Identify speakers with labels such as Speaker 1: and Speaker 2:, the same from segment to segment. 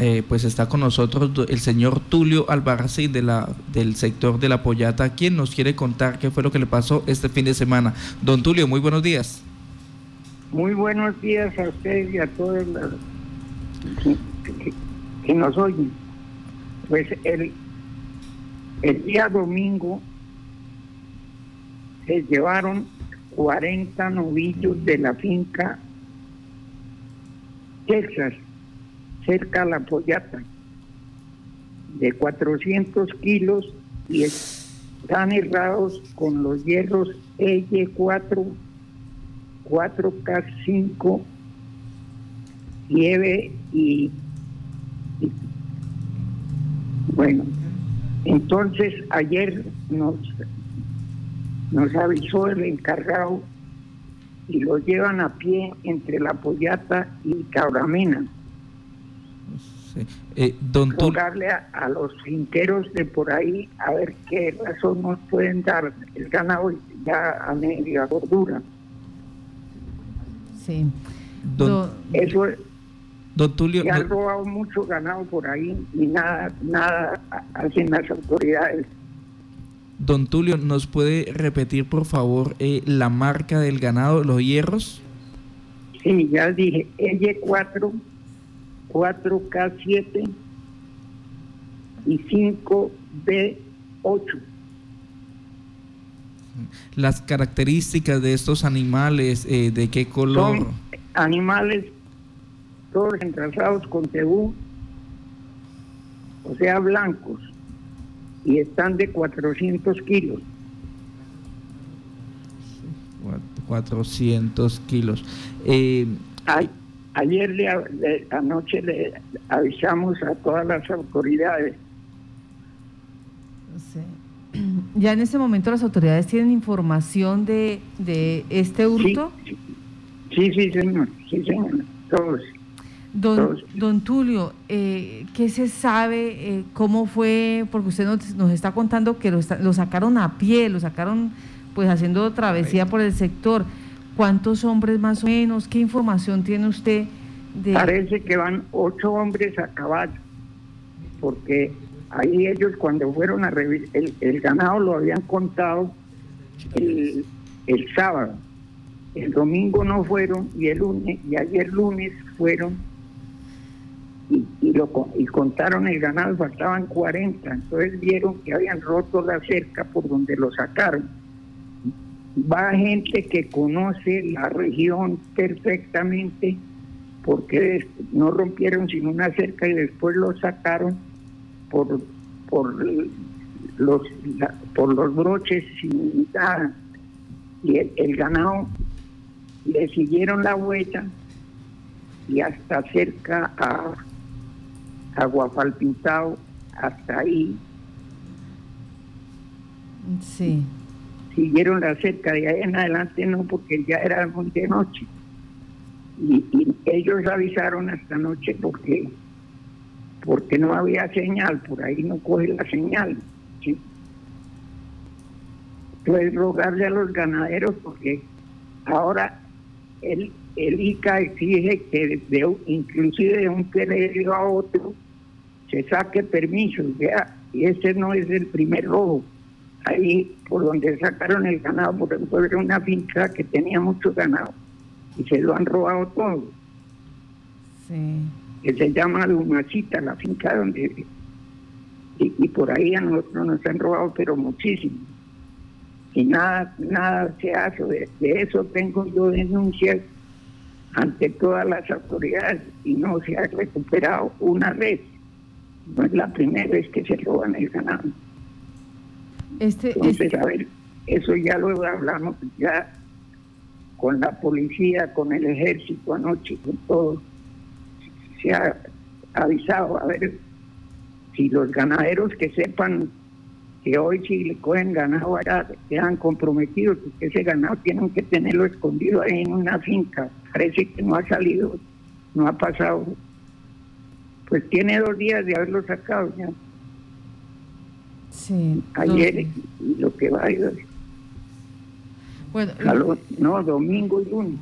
Speaker 1: eh, pues está con nosotros el señor Tulio Albarracín de la, del sector de la Pollata, quien nos quiere contar qué fue lo que le pasó este fin de semana. Don Tulio, muy buenos días.
Speaker 2: Muy buenos días a ustedes y a todos los que, nos oyen. Pues el, el día domingo se llevaron 40 novillos de la finca Texas, cerca a la Pollata, de 400 kilos y están errados con los hierros L4, 4K5, nieve y, y bueno, entonces ayer nos nos avisó el encargado y lo llevan a pie entre la Pollata y Cabramena. Sí. Eh, don a, los finqueros de por ahí a ver qué razón nos pueden dar el ganado ya a media gordura.
Speaker 3: Sí.
Speaker 2: Don, Eso Don Tulio, han robado mucho ganado por ahí y nada, nada hacen las autoridades.
Speaker 1: Don Tulio, ¿nos puede repetir por favor eh, la marca del ganado, los hierros?
Speaker 2: Sí, ya dije, L4, 4K7 y 5B8.
Speaker 1: Las características de estos animales, eh, ¿de qué color?
Speaker 2: Son animales todos entrasados con tebú, o sea, blancos y están de 400 kilos.
Speaker 1: 400 kilos. Eh,
Speaker 2: ayer le, anoche le avisamos a todas las autoridades.
Speaker 3: ¿Ya en ese momento las autoridades tienen información de, de este hurto?
Speaker 2: Sí, sí, señor, sí, señor, todos.
Speaker 3: Don, don Tulio, eh, ¿qué se sabe? Eh, ¿Cómo fue? Porque usted nos, está contando que lo, sacaron a pie, lo sacaron pues haciendo travesía por el sector. ¿Cuántos hombres más o menos? ¿Qué información tiene usted?
Speaker 2: De... Parece que van ocho hombres a caballo, porque ahí ellos cuando fueron a revisar, el, ganado lo habían contado el, el sábado. El domingo no fueron y el lunes y ayer lunes fueron y, lo, y contaron el ganado, faltaban 40, entonces vieron que habían roto la cerca por donde lo sacaron. Va gente que conoce la región perfectamente porque no rompieron sino una cerca y después lo sacaron por, por, los, por los broches sin nada. Y el ganado le siguieron la huella y hasta cerca a Aguafalpintado, hasta ahí.
Speaker 3: Sí.
Speaker 2: Siguieron la cerca, de ahí en adelante no, porque ya era muy de noche. Y, ellos avisaron esta noche porque porque no había señal, por ahí no coge la señal. ¿sí? Entonces rogarle a los ganaderos porque ahora el, el ICA exige que de, inclusive de un periodo a otro se saque permiso, vea, y ese no es el primer robo. Ahí por donde sacaron el ganado, por ejemplo, era una finca que tenía mucho ganado y se lo han robado todo.
Speaker 3: Sí.
Speaker 2: Que se llama Lumacita, la finca donde. Y, por ahí a nosotros nos han robado, pero muchísimo. Y nada, nada se hace. De, de eso tengo yo denuncias ante todas las autoridades y no se ha recuperado una vez. No es la primera vez que se roban el ganado.
Speaker 3: Este,
Speaker 2: Entonces, este a ver, eso ya lo hablamos ya con la policía, con el ejército anoche, con todo. Se ha avisado, a ver, si los ganaderos que sepan que hoy si le cogen ganado allá quedan comprometidos, porque ese ganado tienen que tenerlo escondido ahí en una finca. Parece que no ha salido, no ha pasado pues tiene dos días de haberlo sacado ya.
Speaker 3: Sí.
Speaker 2: Ayer y lo que va a ir.
Speaker 3: Bueno,
Speaker 2: no, domingo y lunes.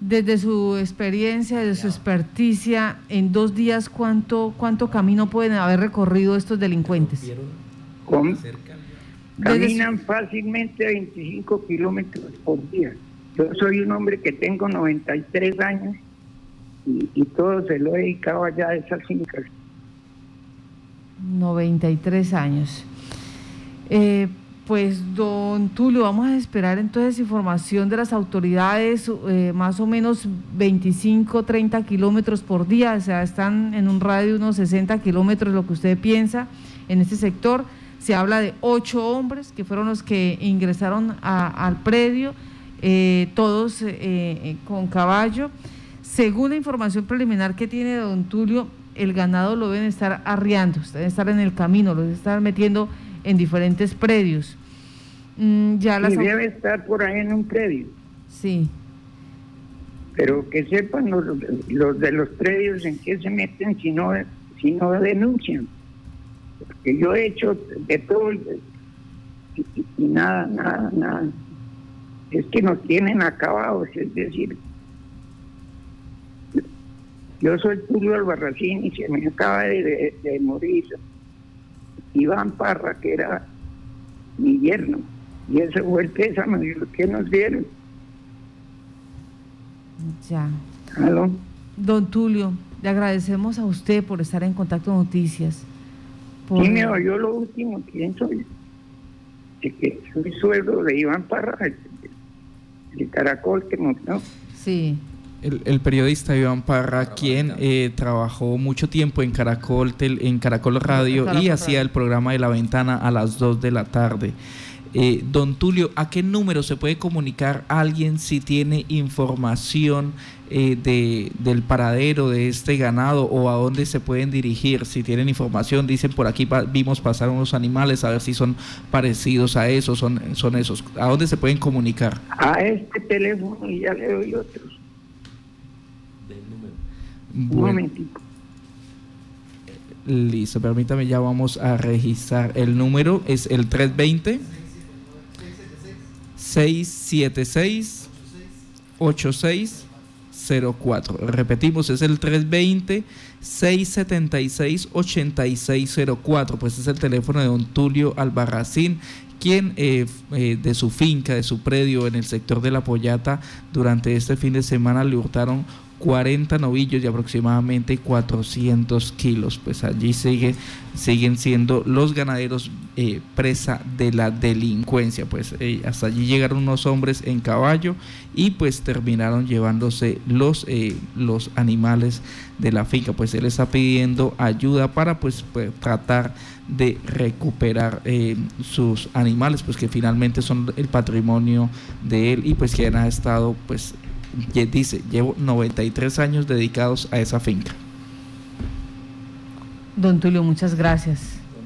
Speaker 3: Desde su experiencia, desde su experticia, en dos días, ¿cuánto, cuánto camino pueden haber recorrido estos delincuentes?
Speaker 2: Caminan fácilmente 25 kilómetros por día. Yo soy un hombre que tengo 93 años y, todo se lo he dedicado allá a esas fincas.
Speaker 3: 93 años. Eh, pues, don Tulio, vamos a esperar entonces información de las autoridades, eh, más o menos 25, 30 kilómetros por día, o sea, están en un radio de unos 60 kilómetros, lo que usted piensa en este sector. Se habla de ocho hombres que fueron los que ingresaron al predio, eh, todos con caballo. Según la información preliminar que tiene don Tulio, el ganado lo deben estar arriando, deben estar en el camino, lo deben estar metiendo en diferentes predios.
Speaker 2: Mm, ya las... debe estar por ahí en un predio.
Speaker 3: Sí.
Speaker 2: Pero que sepan los, de los predios en qué se meten si no, si no denuncian. Porque yo he hecho de todo y, y nada, nada, nada. Es que nos tienen acabados, es decir, yo soy Tulio Albarracín y se me acaba de, morir Iván Parra, que era mi yerno. Y ese fue el pésame que nos dieron.
Speaker 3: Ya. Don Tulio, le agradecemos a usted por estar en Contacto Noticias.
Speaker 2: Por... Sí, me oyó lo último, ¿quién soy? que soy sueldo de Iván Parra, el, caracol que murió.
Speaker 3: Sí
Speaker 1: el, periodista Iván Parra, quien eh, trabajó mucho tiempo en Caracol, en Caracol Radio y hacía el programa de la ventana a las 2 de la tarde. Eh, don Tulio, ¿a qué número se puede comunicar alguien si tiene información eh, de, del paradero de este ganado o a dónde se pueden dirigir? Si tienen información, dicen por aquí vimos pasar unos animales, a ver si son parecidos a esos, son, son esos. ¿A dónde se pueden comunicar?
Speaker 2: A este teléfono y ya le doy otros. Un momentito.
Speaker 1: Listo, permítame, ya vamos a registrar. El número es el 320 676 8604. Repetimos, es el 320 676 8604. Pues es el teléfono de don Tulio Albarracín quien eh, eh, de su finca, de su predio en el sector de la Pollata, durante este fin de semana le hurtaron 40 novillos y aproximadamente 400 kilos. Pues allí sigue, siguen siendo los ganaderos eh, presa de la delincuencia. Pues eh, hasta allí llegaron unos hombres en caballo y pues terminaron llevándose los, eh, los animales de la finca. Pues él está pidiendo ayuda para pues, pues tratar de recuperar sus animales, pues que finalmente son el patrimonio de él y pues que han estado pues dice, llevo 93 años dedicados a esa finca.
Speaker 3: Don Tulio, muchas gracias.